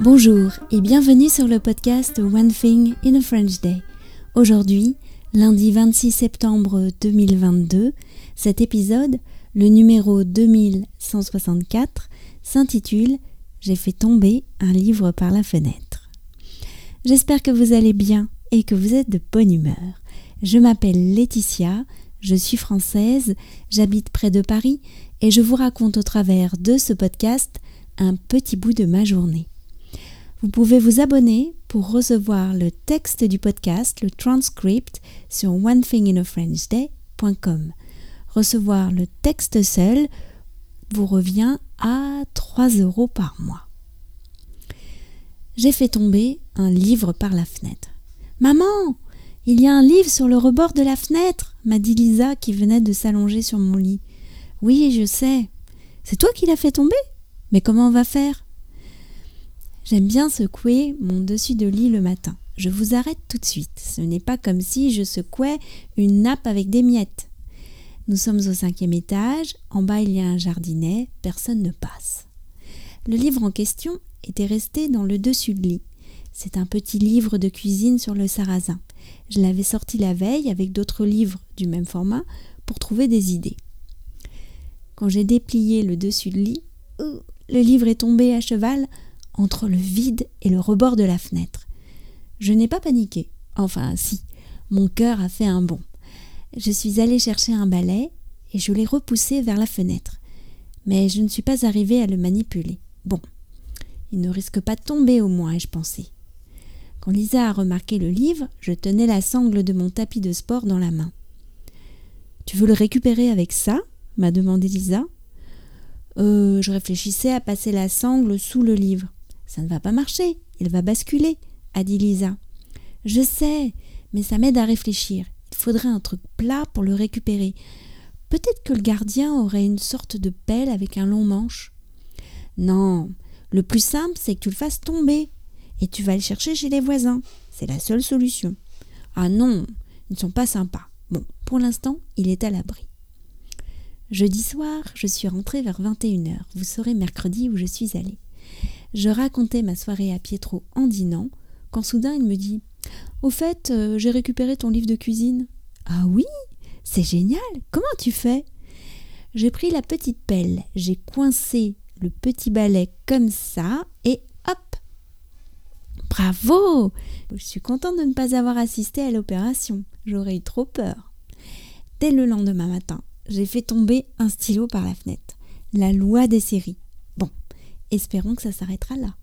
Bonjour et bienvenue sur le podcast One Thing in a French Day. Aujourd'hui, lundi 26 septembre 2022, cet épisode, le numéro 2164, s'intitule J'ai fait tomber un livre par la fenêtre. J'espère que vous allez bien et que vous êtes de bonne humeur. Je m'appelle Laetitia, je suis française, j'habite près de Paris et je vous raconte au travers de ce podcast un petit bout de ma journée. Vous pouvez vous abonner pour recevoir le texte du podcast, le transcript, sur onethinginafrenchday.com. Recevoir le texte seul vous revient à 3 euros par mois. J'ai fait tomber un livre par la fenêtre. Maman, il y a un livre sur le rebord de la fenêtre, m'a dit Lisa qui venait de s'allonger sur mon lit. Oui, je sais. C'est toi qui l'as fait tomber? Mais comment on va faire? J'aime bien secouer mon dessus de lit le matin. Je vous arrête tout de suite. Ce n'est pas comme si je secouais une nappe avec des miettes. Nous sommes au cinquième étage. En bas, il y a un jardinet. Personne ne passe. Le livre en question était resté dans le dessus de lit. C'est un petit livre de cuisine sur le sarrasin. Je l'avais sorti la veille avec d'autres livres du même format pour trouver des idées. Quand j'ai déplié le dessus de lit, le livre est tombé à cheval entre le vide et le rebord de la fenêtre. Je n'ai pas paniqué. Enfin, si, mon cœur a fait un bond. Je suis allée chercher un balai et je l'ai repoussé vers la fenêtre. Mais je ne suis pas arrivée à le manipuler. Bon, il ne risque pas de tomber au moins, ai-je pensé. Quand Lisa a remarqué le livre, je tenais la sangle de mon tapis de sport dans la main. Tu veux le récupérer avec ça? m'a demandé Lisa. Euh, je réfléchissais à passer la sangle sous le livre. Ça ne va pas marcher, il va basculer, a dit Lisa. Je sais, mais ça m'aide à réfléchir. Il faudrait un truc plat pour le récupérer. Peut-être que le gardien aurait une sorte de pelle avec un long manche. Non, le plus simple, c'est que tu le fasses tomber. Et tu vas le chercher chez les voisins. C'est la seule solution. Ah non, ils ne sont pas sympas. Bon, pour l'instant, il est à l'abri. Jeudi soir, je suis rentrée vers 21h. Vous saurez mercredi où je suis allée. Je racontais ma soirée à Pietro en dînant, quand soudain il me dit Au fait, euh, j'ai récupéré ton livre de cuisine. Ah oui C'est génial Comment tu fais? J'ai pris la petite pelle, j'ai coincé le petit balai comme ça, et hop Bravo Je suis contente de ne pas avoir assisté à l'opération. J'aurais eu trop peur. Dès le lendemain matin, j'ai fait tomber un stylo par la fenêtre. La loi des séries. Espérons que ça s'arrêtera là.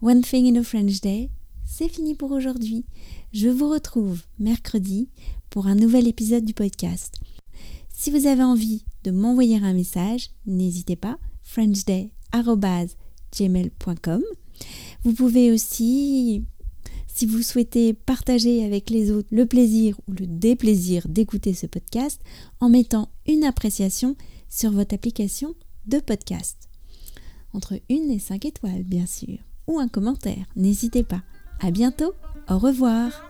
One Thing in a French Day, c'est fini pour aujourd'hui. Je vous retrouve mercredi pour un nouvel épisode du podcast. Si vous avez envie de m'envoyer un message, n'hésitez pas, frenchday.gmail.com. Vous pouvez aussi, si vous souhaitez partager avec les autres le plaisir ou le déplaisir d'écouter ce podcast, en mettant une appréciation sur votre application de podcast entre une et cinq étoiles bien sûr, ou un commentaire, n'hésitez pas. À bientôt, au revoir